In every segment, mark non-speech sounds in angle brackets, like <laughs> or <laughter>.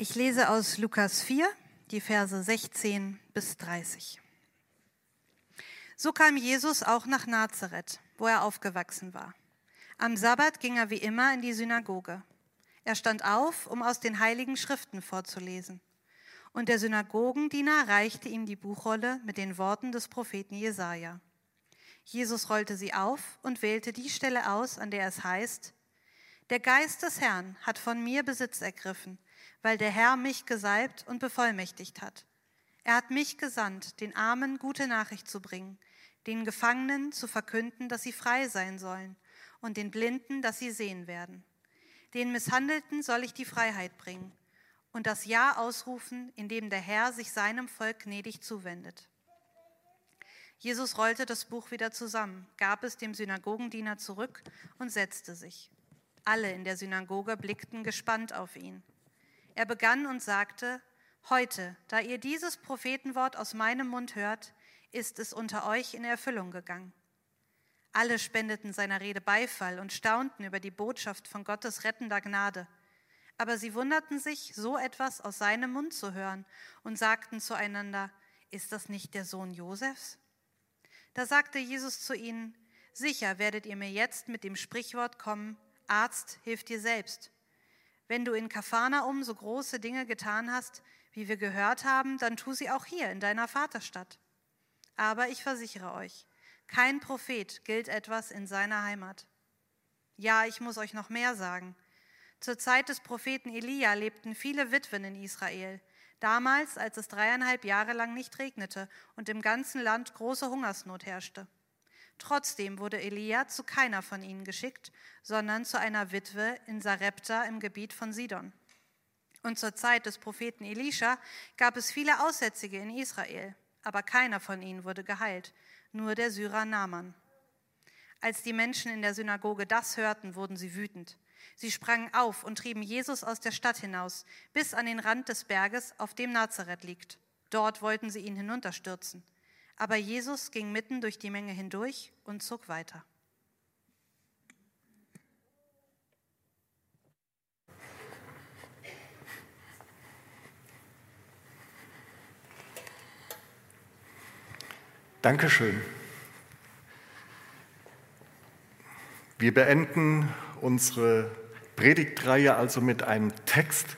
Ich lese aus Lukas 4, die Verse 16 bis 30. So kam Jesus auch nach Nazareth, wo er aufgewachsen war. Am Sabbat ging er wie immer in die Synagoge. Er stand auf, um aus den heiligen Schriften vorzulesen. Und der Synagogendiener reichte ihm die Buchrolle mit den Worten des Propheten Jesaja. Jesus rollte sie auf und wählte die Stelle aus, an der es heißt: Der Geist des Herrn hat von mir Besitz ergriffen weil der Herr mich gesalbt und bevollmächtigt hat. Er hat mich gesandt, den Armen gute Nachricht zu bringen, den Gefangenen zu verkünden, dass sie frei sein sollen, und den Blinden, dass sie sehen werden. Den Misshandelten soll ich die Freiheit bringen und das Ja ausrufen, in dem der Herr sich seinem Volk gnädig zuwendet. Jesus rollte das Buch wieder zusammen, gab es dem Synagogendiener zurück und setzte sich. Alle in der Synagoge blickten gespannt auf ihn. Er begann und sagte, Heute, da ihr dieses Prophetenwort aus meinem Mund hört, ist es unter euch in Erfüllung gegangen. Alle spendeten seiner Rede Beifall und staunten über die Botschaft von Gottes rettender Gnade. Aber sie wunderten sich, so etwas aus seinem Mund zu hören und sagten zueinander, ist das nicht der Sohn Josefs? Da sagte Jesus zu ihnen, sicher werdet ihr mir jetzt mit dem Sprichwort kommen, Arzt, hilf dir selbst. Wenn du in Kapharnaum so große Dinge getan hast, wie wir gehört haben, dann tu sie auch hier in deiner Vaterstadt. Aber ich versichere euch, kein Prophet gilt etwas in seiner Heimat. Ja, ich muss euch noch mehr sagen. Zur Zeit des Propheten Elia lebten viele Witwen in Israel, damals, als es dreieinhalb Jahre lang nicht regnete und im ganzen Land große Hungersnot herrschte. Trotzdem wurde Elia zu keiner von ihnen geschickt, sondern zu einer Witwe in Sarepta im Gebiet von Sidon. Und zur Zeit des Propheten Elisha gab es viele Aussätzige in Israel, aber keiner von ihnen wurde geheilt, nur der Syrer Naaman. Als die Menschen in der Synagoge das hörten, wurden sie wütend. Sie sprangen auf und trieben Jesus aus der Stadt hinaus, bis an den Rand des Berges, auf dem Nazareth liegt. Dort wollten sie ihn hinunterstürzen. Aber Jesus ging mitten durch die Menge hindurch und zog weiter. Dankeschön. Wir beenden unsere Predigtreihe also mit einem Text,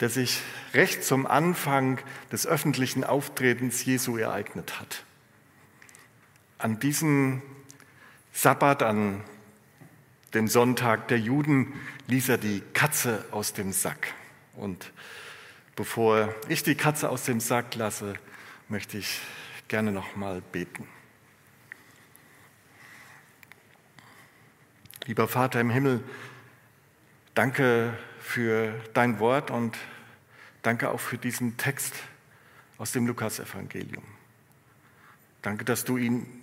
der sich recht zum Anfang des öffentlichen Auftretens Jesu ereignet hat. An diesem Sabbat, an dem Sonntag der Juden, ließ er die Katze aus dem Sack. Und bevor ich die Katze aus dem Sack lasse, möchte ich gerne noch mal beten. Lieber Vater im Himmel, danke für dein Wort und danke auch für diesen Text aus dem Lukasevangelium. Danke, dass du ihn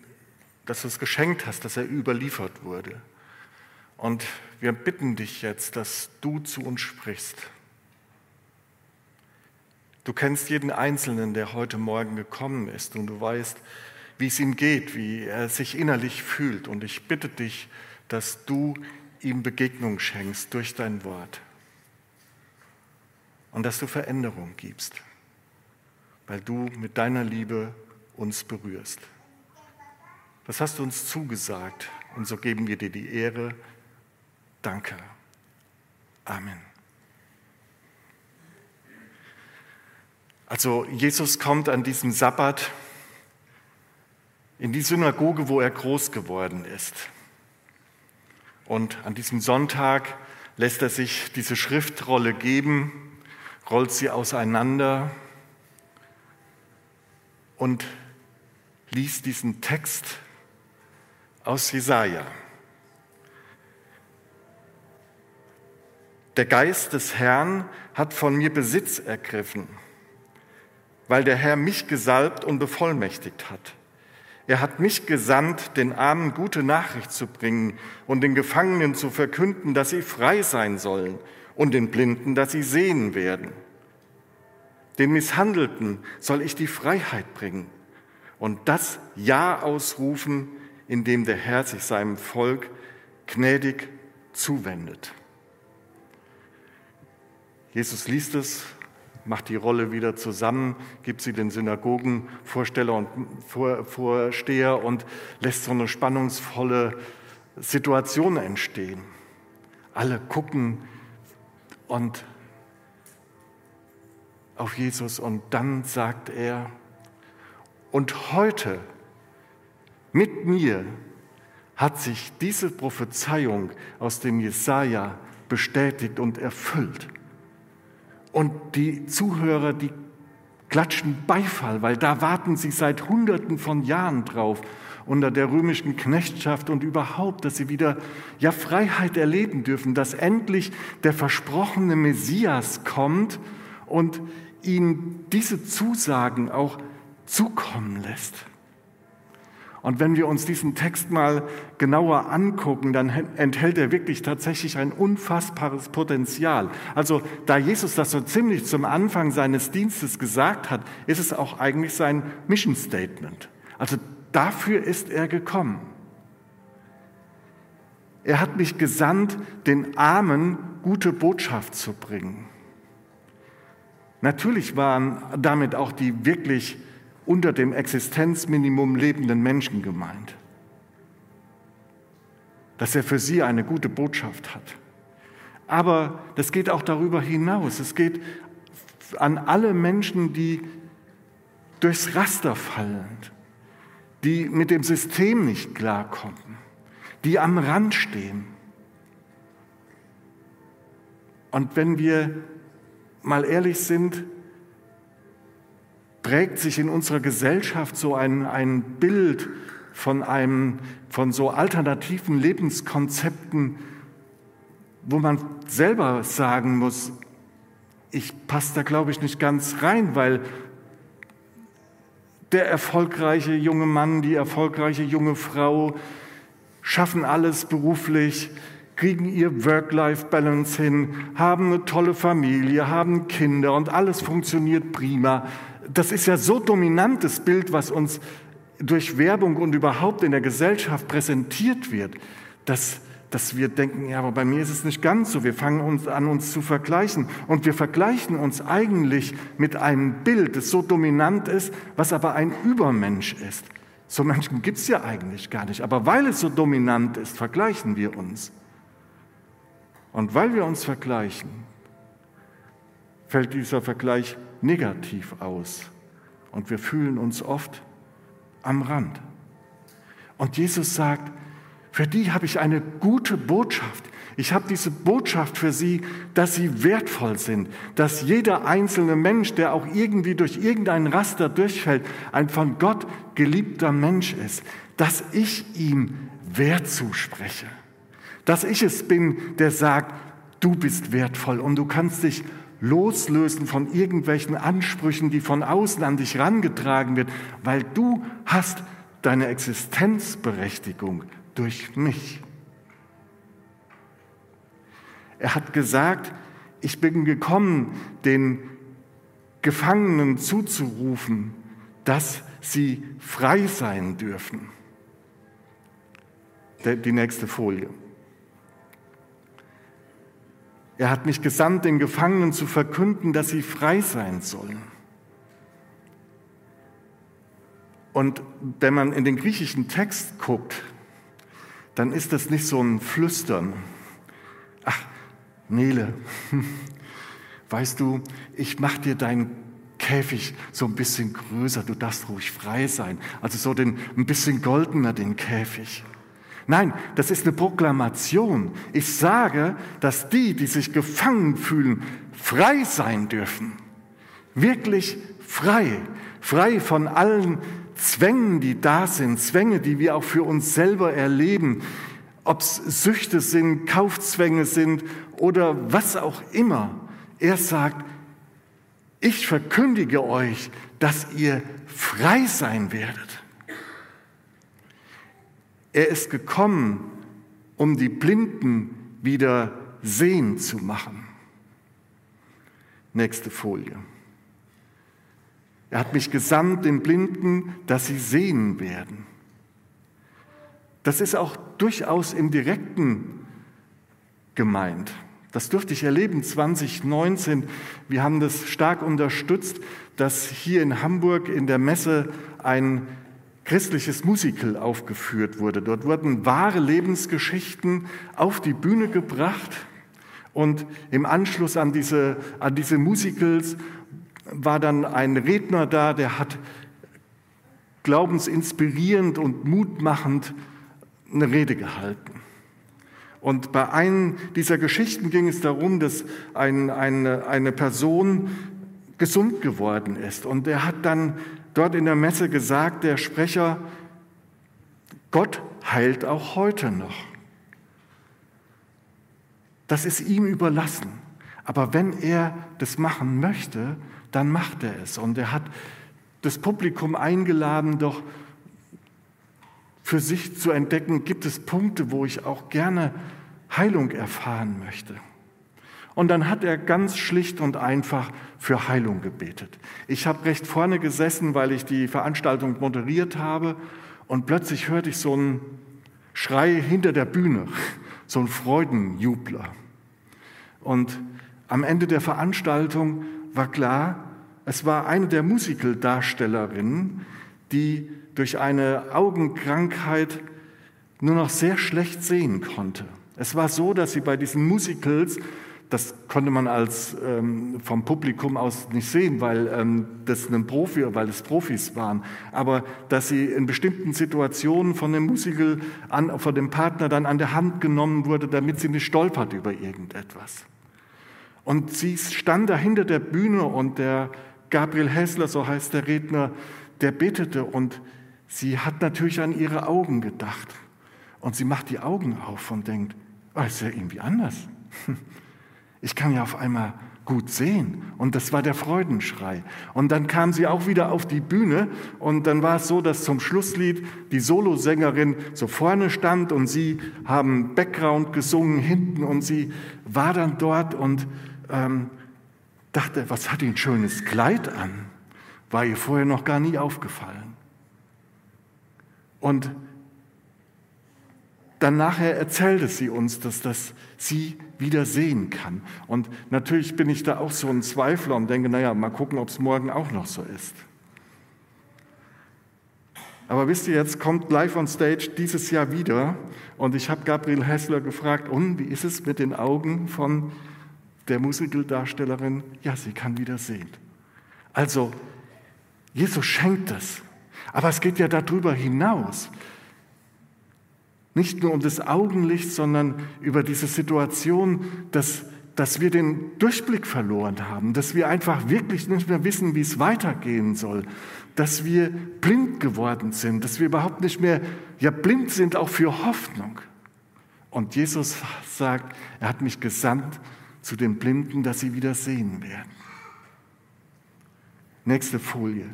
dass du es geschenkt hast, dass er überliefert wurde. Und wir bitten dich jetzt, dass du zu uns sprichst. Du kennst jeden Einzelnen, der heute Morgen gekommen ist und du weißt, wie es ihm geht, wie er sich innerlich fühlt. Und ich bitte dich, dass du ihm Begegnung schenkst durch dein Wort und dass du Veränderung gibst, weil du mit deiner Liebe uns berührst. Das hast du uns zugesagt und so geben wir dir die Ehre. Danke. Amen. Also Jesus kommt an diesem Sabbat in die Synagoge, wo er groß geworden ist. Und an diesem Sonntag lässt er sich diese Schriftrolle geben, rollt sie auseinander und liest diesen Text aus Jesaja. Der Geist des Herrn hat von mir Besitz ergriffen, weil der Herr mich gesalbt und bevollmächtigt hat. Er hat mich gesandt, den Armen gute Nachricht zu bringen und den Gefangenen zu verkünden, dass sie frei sein sollen und den Blinden, dass sie sehen werden. Den Misshandelten soll ich die Freiheit bringen und das Ja ausrufen, in dem der Herr sich seinem Volk gnädig zuwendet. Jesus liest es macht die Rolle wieder zusammen, gibt sie den Synagogenvorsteller und Vorsteher und lässt so eine spannungsvolle Situation entstehen. Alle gucken und auf Jesus und dann sagt er, und heute mit mir hat sich diese Prophezeiung aus dem Jesaja bestätigt und erfüllt. Und die Zuhörer, die klatschen Beifall, weil da warten sie seit Hunderten von Jahren drauf unter der römischen Knechtschaft und überhaupt, dass sie wieder ja Freiheit erleben dürfen, dass endlich der versprochene Messias kommt und ihnen diese Zusagen auch zukommen lässt. Und wenn wir uns diesen Text mal genauer angucken, dann enthält er wirklich tatsächlich ein unfassbares Potenzial. Also da Jesus das so ziemlich zum Anfang seines Dienstes gesagt hat, ist es auch eigentlich sein Mission Statement. Also dafür ist er gekommen. Er hat mich gesandt, den Armen gute Botschaft zu bringen. Natürlich waren damit auch die wirklich unter dem Existenzminimum lebenden Menschen gemeint. Dass er für sie eine gute Botschaft hat. Aber das geht auch darüber hinaus. Es geht an alle Menschen, die durchs Raster fallen, die mit dem System nicht klarkommen, die am Rand stehen. Und wenn wir mal ehrlich sind, prägt sich in unserer Gesellschaft so ein, ein Bild von, einem, von so alternativen Lebenskonzepten, wo man selber sagen muss, ich passe da, glaube ich, nicht ganz rein, weil der erfolgreiche junge Mann, die erfolgreiche junge Frau schaffen alles beruflich, kriegen ihr Work-Life-Balance hin, haben eine tolle Familie, haben Kinder und alles funktioniert prima das ist ja so dominantes Bild, was uns durch Werbung und überhaupt in der Gesellschaft präsentiert wird, dass, dass wir denken, ja, aber bei mir ist es nicht ganz so. Wir fangen uns an, uns zu vergleichen. Und wir vergleichen uns eigentlich mit einem Bild, das so dominant ist, was aber ein Übermensch ist. So Menschen gibt es ja eigentlich gar nicht. Aber weil es so dominant ist, vergleichen wir uns. Und weil wir uns vergleichen, fällt dieser Vergleich negativ aus und wir fühlen uns oft am Rand. Und Jesus sagt, für die habe ich eine gute Botschaft. Ich habe diese Botschaft für sie, dass sie wertvoll sind, dass jeder einzelne Mensch, der auch irgendwie durch irgendein Raster durchfällt, ein von Gott geliebter Mensch ist, dass ich ihm Wert zuspreche, dass ich es bin, der sagt, du bist wertvoll und du kannst dich loslösen von irgendwelchen Ansprüchen, die von außen an dich rangetragen wird, weil du hast deine Existenzberechtigung durch mich. Er hat gesagt, ich bin gekommen, den Gefangenen zuzurufen, dass sie frei sein dürfen. Die nächste Folie. Er hat mich gesandt, den Gefangenen zu verkünden, dass sie frei sein sollen. Und wenn man in den griechischen Text guckt, dann ist das nicht so ein Flüstern. Ach, Nele, <laughs> weißt du, ich mache dir deinen Käfig so ein bisschen größer, du darfst ruhig frei sein. Also so den, ein bisschen goldener den Käfig. Nein, das ist eine Proklamation. Ich sage, dass die, die sich gefangen fühlen, frei sein dürfen. Wirklich frei. Frei von allen Zwängen, die da sind. Zwänge, die wir auch für uns selber erleben. Ob es Süchte sind, Kaufzwänge sind oder was auch immer. Er sagt, ich verkündige euch, dass ihr frei sein werdet. Er ist gekommen, um die Blinden wieder sehen zu machen. Nächste Folie. Er hat mich gesandt, den Blinden, dass sie sehen werden. Das ist auch durchaus im Direkten gemeint. Das durfte ich erleben 2019. Wir haben das stark unterstützt, dass hier in Hamburg in der Messe ein christliches Musical aufgeführt wurde. Dort wurden wahre Lebensgeschichten auf die Bühne gebracht und im Anschluss an diese, an diese Musicals war dann ein Redner da, der hat glaubensinspirierend und mutmachend eine Rede gehalten. Und bei einem dieser Geschichten ging es darum, dass ein, eine, eine Person gesund geworden ist. Und er hat dann dort in der Messe gesagt, der Sprecher, Gott heilt auch heute noch. Das ist ihm überlassen. Aber wenn er das machen möchte, dann macht er es. Und er hat das Publikum eingeladen, doch für sich zu entdecken, gibt es Punkte, wo ich auch gerne Heilung erfahren möchte. Und dann hat er ganz schlicht und einfach für Heilung gebetet. Ich habe recht vorne gesessen, weil ich die Veranstaltung moderiert habe und plötzlich hörte ich so einen Schrei hinter der Bühne, <laughs> so einen Freudenjubler. Und am Ende der Veranstaltung war klar, es war eine der Musicaldarstellerinnen, die durch eine Augenkrankheit nur noch sehr schlecht sehen konnte. Es war so, dass sie bei diesen Musicals, das konnte man als ähm, vom Publikum aus nicht sehen, weil ähm, das ein Profi, weil es Profis waren, aber dass sie in bestimmten Situationen von dem Musical an, von dem Partner dann an der Hand genommen wurde, damit sie nicht stolpert über irgendetwas. Und sie stand da hinter der Bühne und der Gabriel Hessler, so heißt der Redner, der betete und Sie hat natürlich an ihre Augen gedacht. Und sie macht die Augen auf und denkt, oh, ist ja irgendwie anders. <laughs> Ich kann ja auf einmal gut sehen. Und das war der Freudenschrei. Und dann kam sie auch wieder auf die Bühne und dann war es so, dass zum Schlusslied die Solosängerin so vorne stand und sie haben Background gesungen hinten und sie war dann dort und ähm, dachte, was hat die ein schönes Kleid an? War ihr vorher noch gar nie aufgefallen. Und dann nachher erzählte sie uns, dass das sie wieder sehen kann. Und natürlich bin ich da auch so ein Zweifler und denke, naja, mal gucken, ob es morgen auch noch so ist. Aber wisst ihr, jetzt kommt Live on Stage dieses Jahr wieder und ich habe Gabriel Hessler gefragt, und wie ist es mit den Augen von der Musicaldarstellerin? Ja, sie kann wieder sehen. Also, Jesus schenkt es. Aber es geht ja darüber hinaus. Nicht nur um das Augenlicht, sondern über diese Situation, dass, dass wir den Durchblick verloren haben, dass wir einfach wirklich nicht mehr wissen, wie es weitergehen soll, dass wir blind geworden sind, dass wir überhaupt nicht mehr ja, blind sind, auch für Hoffnung. Und Jesus sagt, er hat mich gesandt zu den Blinden, dass sie wieder sehen werden. Nächste Folie.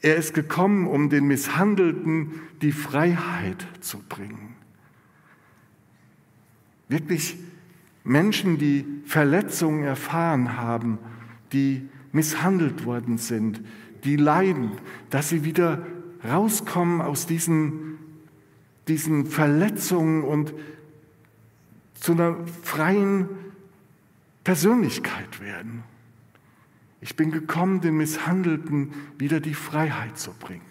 Er ist gekommen, um den Misshandelten die Freiheit zu bringen. Wirklich Menschen, die Verletzungen erfahren haben, die misshandelt worden sind, die leiden, dass sie wieder rauskommen aus diesen, diesen Verletzungen und zu einer freien Persönlichkeit werden. Ich bin gekommen, den Misshandelten wieder die Freiheit zu bringen.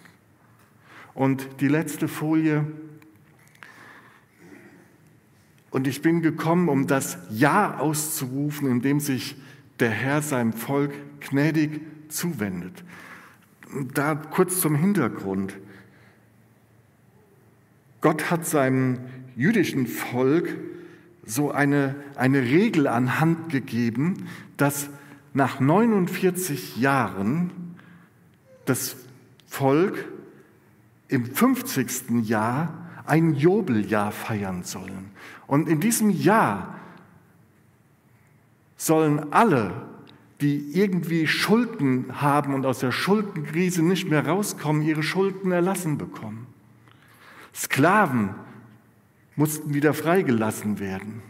Und die letzte Folie. Und ich bin gekommen, um das Ja auszurufen, indem sich der Herr seinem Volk gnädig zuwendet. Da kurz zum Hintergrund. Gott hat seinem jüdischen Volk so eine, eine Regel an Hand gegeben, dass nach 49 Jahren das Volk im 50. Jahr ein Jobeljahr feiern sollen. Und in diesem Jahr sollen alle, die irgendwie Schulden haben und aus der Schuldenkrise nicht mehr rauskommen, ihre Schulden erlassen bekommen. Sklaven mussten wieder freigelassen werden.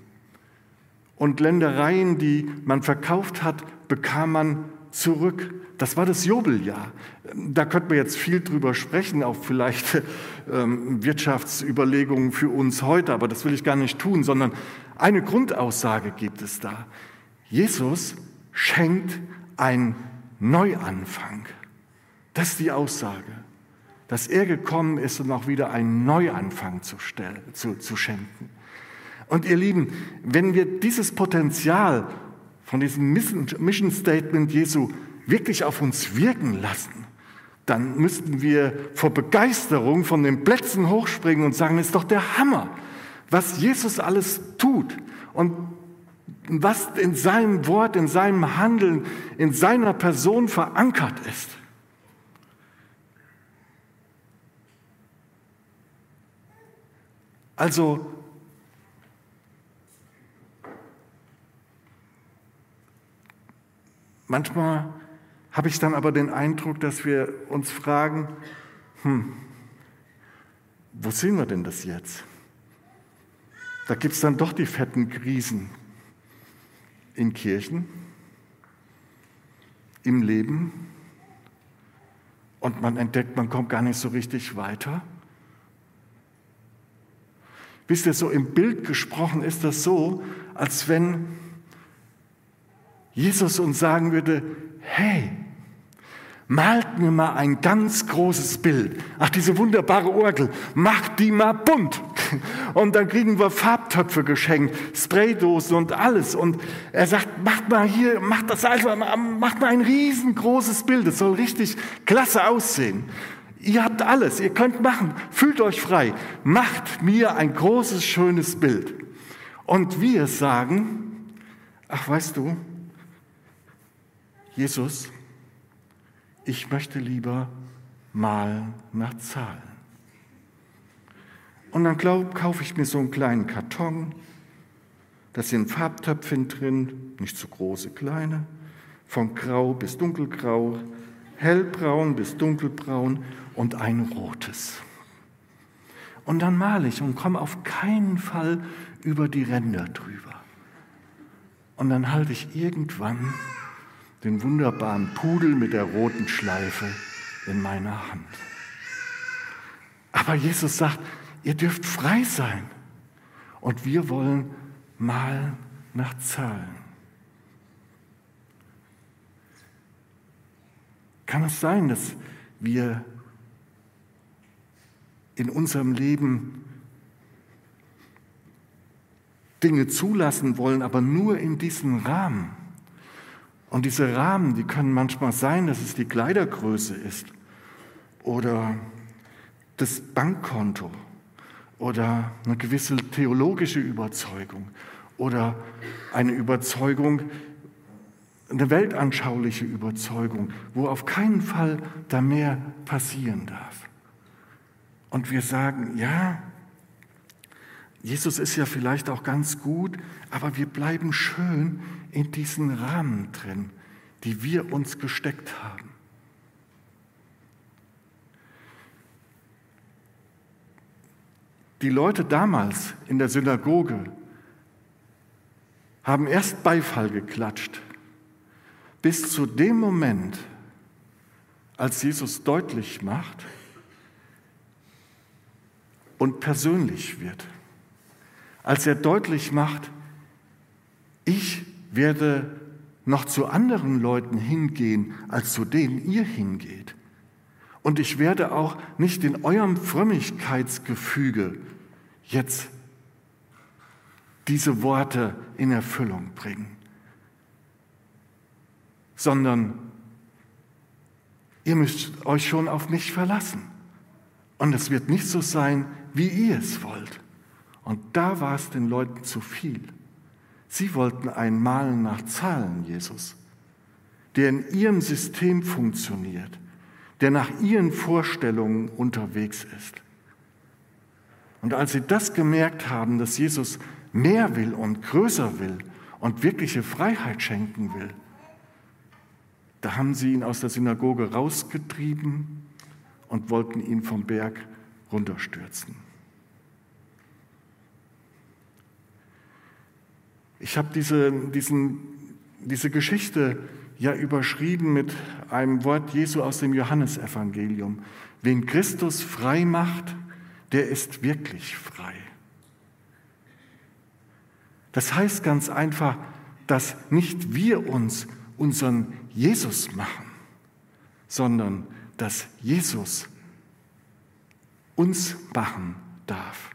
Und Ländereien, die man verkauft hat, bekam man zurück. Das war das Jubeljahr. Da könnte man jetzt viel drüber sprechen, auch vielleicht <laughs> ähm, Wirtschaftsüberlegungen für uns heute, aber das will ich gar nicht tun, sondern eine Grundaussage gibt es da. Jesus schenkt einen Neuanfang. Das ist die Aussage, dass er gekommen ist, um auch wieder einen Neuanfang zu, stellen, zu, zu schenken. Und ihr Lieben, wenn wir dieses Potenzial von diesem Mission Statement Jesu wirklich auf uns wirken lassen, dann müssten wir vor Begeisterung von den Plätzen hochspringen und sagen, ist doch der Hammer, was Jesus alles tut und was in seinem Wort, in seinem Handeln, in seiner Person verankert ist. Also Manchmal habe ich dann aber den Eindruck, dass wir uns fragen, hm, wo sehen wir denn das jetzt? Da gibt es dann doch die fetten Krisen in Kirchen, im Leben und man entdeckt, man kommt gar nicht so richtig weiter. Wisst ihr, so im Bild gesprochen ist das so, als wenn Jesus uns sagen würde, hey, malt mir mal ein ganz großes Bild. Ach, diese wunderbare Orgel, macht die mal bunt. Und dann kriegen wir Farbtöpfe geschenkt, Spraydosen und alles. Und er sagt, macht mal hier, macht das also, macht mal ein riesengroßes Bild. Es soll richtig klasse aussehen. Ihr habt alles, ihr könnt machen, fühlt euch frei. Macht mir ein großes, schönes Bild. Und wir sagen, ach weißt du, Jesus, ich möchte lieber malen nach Zahlen. Und dann glaub, kaufe ich mir so einen kleinen Karton, da sind Farbtöpfchen drin, nicht zu große, kleine, von grau bis dunkelgrau, hellbraun bis dunkelbraun und ein rotes. Und dann male ich und komme auf keinen Fall über die Ränder drüber. Und dann halte ich irgendwann den wunderbaren Pudel mit der roten Schleife in meiner Hand. Aber Jesus sagt, ihr dürft frei sein. Und wir wollen mal nach Zahlen. Kann es sein, dass wir in unserem Leben Dinge zulassen wollen, aber nur in diesem Rahmen? Und diese Rahmen, die können manchmal sein, dass es die Kleidergröße ist oder das Bankkonto oder eine gewisse theologische Überzeugung oder eine Überzeugung, eine weltanschauliche Überzeugung, wo auf keinen Fall da mehr passieren darf. Und wir sagen, ja, Jesus ist ja vielleicht auch ganz gut, aber wir bleiben schön in diesen Rahmen drin, die wir uns gesteckt haben. Die Leute damals in der Synagoge haben erst Beifall geklatscht, bis zu dem Moment, als Jesus deutlich macht und persönlich wird. Als er deutlich macht, ich werde noch zu anderen Leuten hingehen, als zu denen ihr hingeht. Und ich werde auch nicht in eurem Frömmigkeitsgefüge jetzt diese Worte in Erfüllung bringen, sondern ihr müsst euch schon auf mich verlassen. Und es wird nicht so sein, wie ihr es wollt. Und da war es den Leuten zu viel. Sie wollten ein Malen nach Zahlen, Jesus, der in ihrem System funktioniert, der nach ihren Vorstellungen unterwegs ist. Und als sie das gemerkt haben, dass Jesus mehr will und größer will und wirkliche Freiheit schenken will, da haben sie ihn aus der Synagoge rausgetrieben und wollten ihn vom Berg runterstürzen. Ich habe diese, diesen, diese Geschichte ja überschrieben mit einem Wort Jesu aus dem Johannesevangelium. Wen Christus frei macht, der ist wirklich frei. Das heißt ganz einfach, dass nicht wir uns unseren Jesus machen, sondern dass Jesus uns machen darf.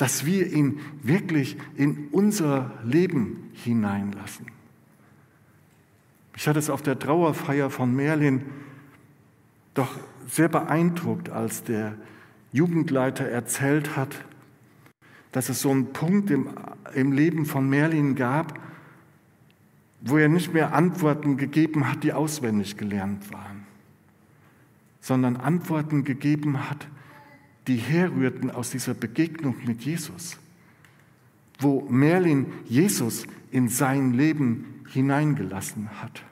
Dass wir ihn wirklich in unser Leben hineinlassen. Ich hatte es auf der Trauerfeier von Merlin doch sehr beeindruckt, als der Jugendleiter erzählt hat, dass es so einen Punkt im, im Leben von Merlin gab, wo er nicht mehr Antworten gegeben hat, die auswendig gelernt waren, sondern Antworten gegeben hat, die herrührten aus dieser Begegnung mit Jesus, wo Merlin Jesus in sein Leben hineingelassen hat.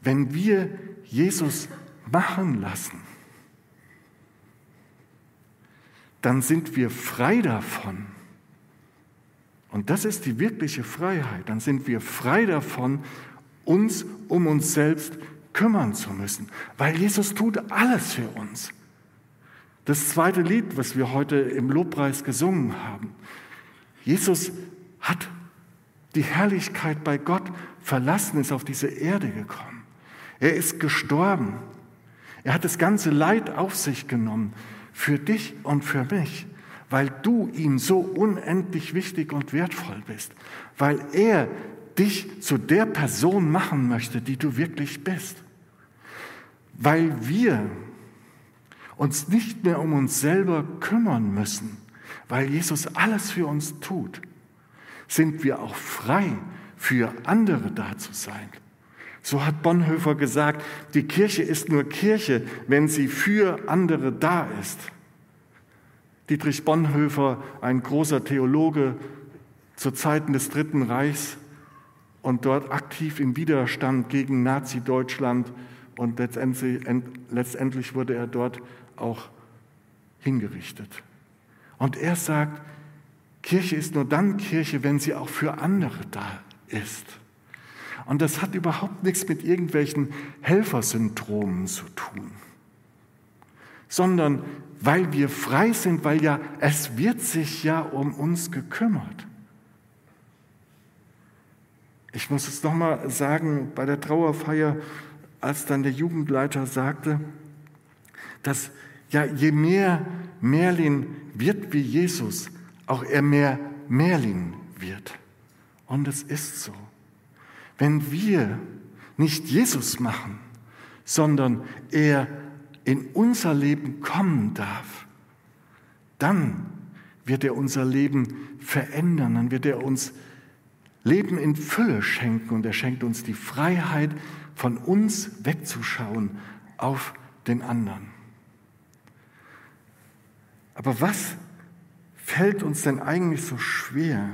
Wenn wir Jesus machen lassen, dann sind wir frei davon. Und das ist die wirkliche Freiheit. Dann sind wir frei davon, uns um uns selbst kümmern zu müssen, weil Jesus tut alles für uns. Das zweite Lied, was wir heute im Lobpreis gesungen haben. Jesus hat die Herrlichkeit bei Gott verlassen, ist auf diese Erde gekommen. Er ist gestorben. Er hat das ganze Leid auf sich genommen für dich und für mich, weil du ihm so unendlich wichtig und wertvoll bist, weil er dich zu der Person machen möchte, die du wirklich bist, weil wir uns nicht mehr um uns selber kümmern müssen, weil Jesus alles für uns tut, sind wir auch frei, für andere da zu sein. So hat Bonhoeffer gesagt, die Kirche ist nur Kirche, wenn sie für andere da ist. Dietrich Bonhoeffer, ein großer Theologe zu Zeiten des Dritten Reichs und dort aktiv im Widerstand gegen Nazi-Deutschland und letztendlich, letztendlich wurde er dort auch hingerichtet. Und er sagt, Kirche ist nur dann Kirche, wenn sie auch für andere da ist. Und das hat überhaupt nichts mit irgendwelchen Helfersyndromen zu tun, sondern weil wir frei sind, weil ja es wird sich ja um uns gekümmert. Ich muss es nochmal sagen, bei der Trauerfeier, als dann der Jugendleiter sagte, dass ja je mehr Merlin wird wie Jesus, auch er mehr Merlin wird. Und es ist so. Wenn wir nicht Jesus machen, sondern er in unser Leben kommen darf, dann wird er unser Leben verändern, dann wird er uns Leben in Fülle schenken und er schenkt uns die Freiheit, von uns wegzuschauen auf den anderen. Aber was fällt uns denn eigentlich so schwer?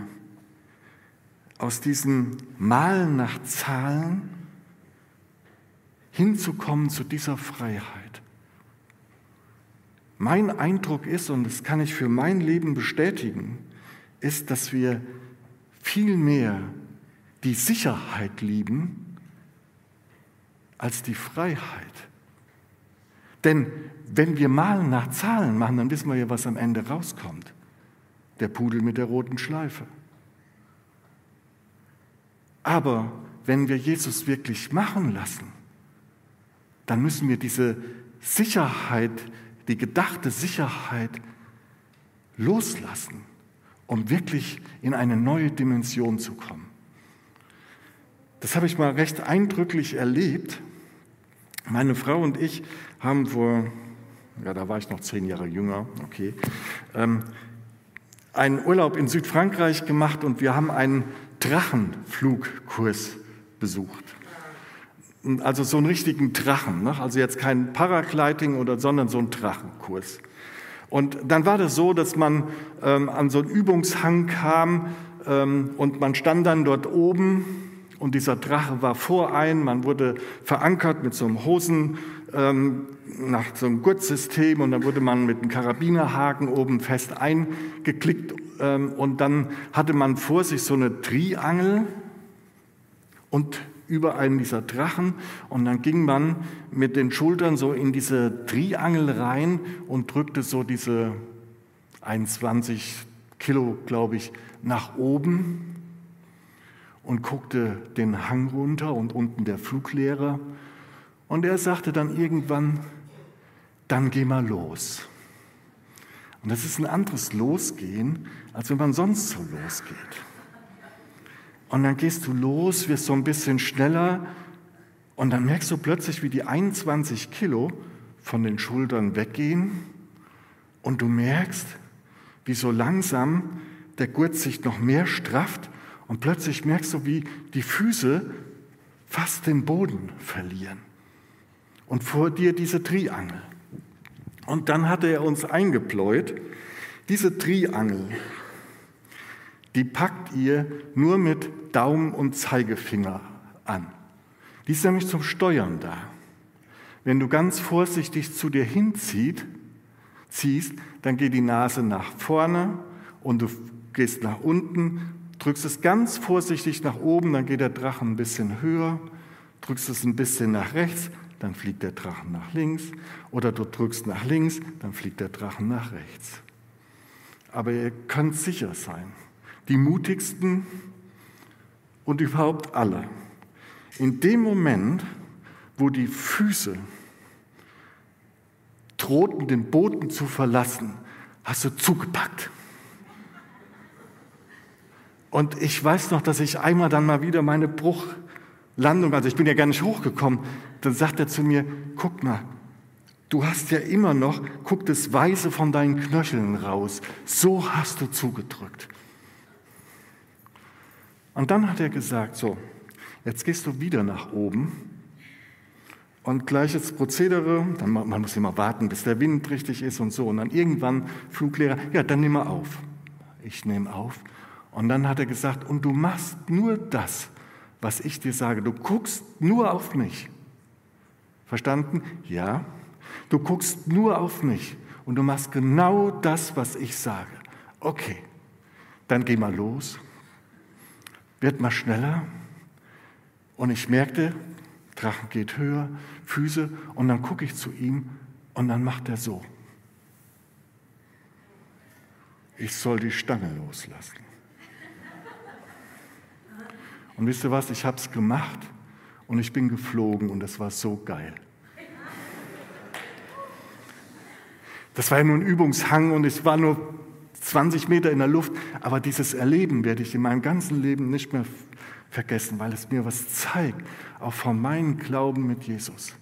aus diesem Malen nach Zahlen hinzukommen zu dieser Freiheit. Mein Eindruck ist, und das kann ich für mein Leben bestätigen, ist, dass wir viel mehr die Sicherheit lieben als die Freiheit. Denn wenn wir Malen nach Zahlen machen, dann wissen wir ja, was am Ende rauskommt. Der Pudel mit der roten Schleife. Aber wenn wir Jesus wirklich machen lassen, dann müssen wir diese Sicherheit, die gedachte Sicherheit loslassen, um wirklich in eine neue Dimension zu kommen. Das habe ich mal recht eindrücklich erlebt. Meine Frau und ich haben vor, ja, da war ich noch zehn Jahre jünger, okay, ähm, einen Urlaub in Südfrankreich gemacht und wir haben einen Drachenflugkurs besucht. Also so einen richtigen Drachen, ne? also jetzt kein Paragliding oder, sondern so einen Drachenkurs. Und dann war das so, dass man ähm, an so einen Übungshang kam ähm, und man stand dann dort oben und dieser Drache war vor ein, man wurde verankert mit so einem Hosen, ähm, nach so einem Gurtsystem und dann wurde man mit einem Karabinerhaken oben fest eingeklickt ähm, und dann hatte man vor sich so eine Triangel und über einen dieser Drachen und dann ging man mit den Schultern so in diese Triangel rein und drückte so diese 21 Kilo, glaube ich, nach oben und guckte den Hang runter und unten der Fluglehrer. Und er sagte dann irgendwann, dann geh mal los. Und das ist ein anderes Losgehen, als wenn man sonst so losgeht. Und dann gehst du los, wirst so ein bisschen schneller und dann merkst du plötzlich, wie die 21 Kilo von den Schultern weggehen und du merkst, wie so langsam der Gurt sich noch mehr strafft und plötzlich merkst du, wie die Füße fast den Boden verlieren. Und vor dir diese Triangel. Und dann hatte er uns eingepläut, diese Triangel, die packt ihr nur mit Daumen und Zeigefinger an. Die ist nämlich zum Steuern da. Wenn du ganz vorsichtig zu dir hinziehst, ziehst, dann geht die Nase nach vorne und du gehst nach unten, drückst es ganz vorsichtig nach oben, dann geht der Drachen ein bisschen höher, drückst es ein bisschen nach rechts, dann fliegt der Drachen nach links oder du drückst nach links, dann fliegt der Drachen nach rechts. Aber ihr könnt sicher sein, die mutigsten und überhaupt alle, in dem Moment, wo die Füße drohten, den Boden zu verlassen, hast du zugepackt. Und ich weiß noch, dass ich einmal dann mal wieder meine Bruchlandung, also ich bin ja gar nicht hochgekommen, dann sagt er zu mir, guck mal, du hast ja immer noch, guck das Weiße von deinen Knöcheln raus. So hast du zugedrückt. Und dann hat er gesagt, so, jetzt gehst du wieder nach oben und gleiches Prozedere, dann, man muss immer warten, bis der Wind richtig ist und so. Und dann irgendwann, Fluglehrer, ja, dann nimm mal auf. Ich nehme auf. Und dann hat er gesagt, und du machst nur das, was ich dir sage. Du guckst nur auf mich. Verstanden? Ja. Du guckst nur auf mich und du machst genau das, was ich sage. Okay, dann geh mal los wird mal schneller. Und ich merkte, Drachen geht höher, Füße, und dann gucke ich zu ihm und dann macht er so. Ich soll die Stange loslassen. Und wisst ihr was, ich habe es gemacht und ich bin geflogen und das war so geil. Das war ja nur ein Übungshang und es war nur 20 Meter in der Luft. Aber dieses Erleben werde ich in meinem ganzen Leben nicht mehr vergessen, weil es mir was zeigt, auch von meinem Glauben mit Jesus.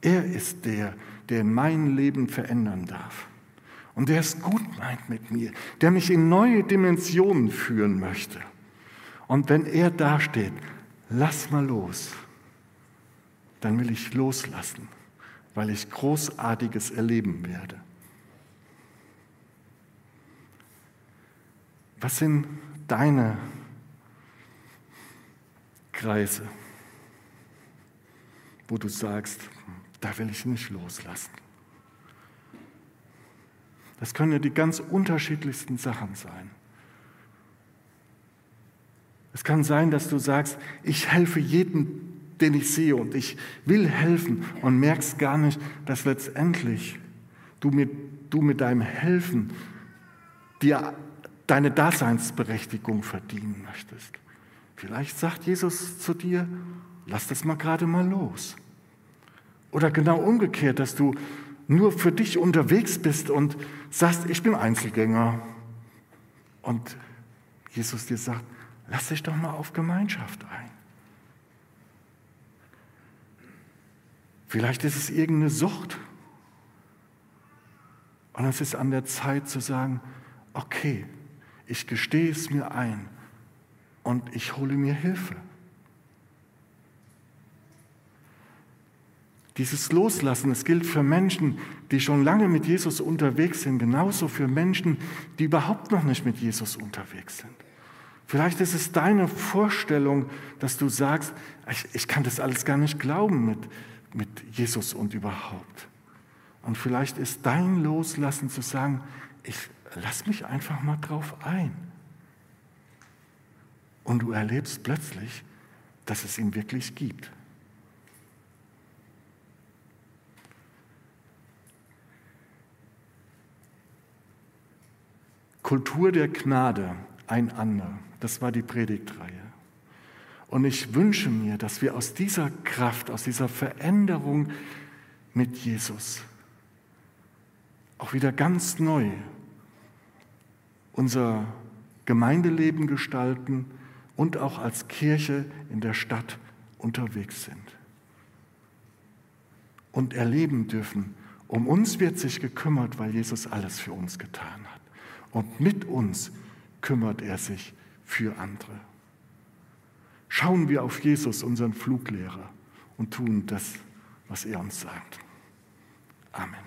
Er ist der, der mein Leben verändern darf. Und der es gut meint mit mir, der mich in neue Dimensionen führen möchte. Und wenn er dasteht, lass mal los, dann will ich loslassen, weil ich Großartiges erleben werde. Was sind deine Kreise, wo du sagst, da will ich nicht loslassen? Das können ja die ganz unterschiedlichsten Sachen sein. Es kann sein, dass du sagst, ich helfe jedem, den ich sehe und ich will helfen und merkst gar nicht, dass letztendlich du mit, du mit deinem Helfen dir deine Daseinsberechtigung verdienen möchtest. Vielleicht sagt Jesus zu dir, lass das mal gerade mal los. Oder genau umgekehrt, dass du nur für dich unterwegs bist und sagst, ich bin Einzelgänger. Und Jesus dir sagt, lass dich doch mal auf Gemeinschaft ein. Vielleicht ist es irgendeine Sucht. Und es ist an der Zeit zu sagen, okay, ich gestehe es mir ein und ich hole mir Hilfe. Dieses Loslassen, es gilt für Menschen, die schon lange mit Jesus unterwegs sind, genauso für Menschen, die überhaupt noch nicht mit Jesus unterwegs sind. Vielleicht ist es deine Vorstellung, dass du sagst, ich, ich kann das alles gar nicht glauben mit, mit Jesus und überhaupt. Und vielleicht ist dein Loslassen zu sagen, ich, lass mich einfach mal drauf ein. Und du erlebst plötzlich, dass es ihn wirklich gibt. Kultur der Gnade, einander. Das war die Predigtreihe. Und ich wünsche mir, dass wir aus dieser Kraft, aus dieser Veränderung mit Jesus auch wieder ganz neu unser Gemeindeleben gestalten und auch als Kirche in der Stadt unterwegs sind. Und erleben dürfen, um uns wird sich gekümmert, weil Jesus alles für uns getan hat. Und mit uns kümmert er sich für andere. Schauen wir auf Jesus, unseren Fluglehrer, und tun das, was er uns sagt. Amen.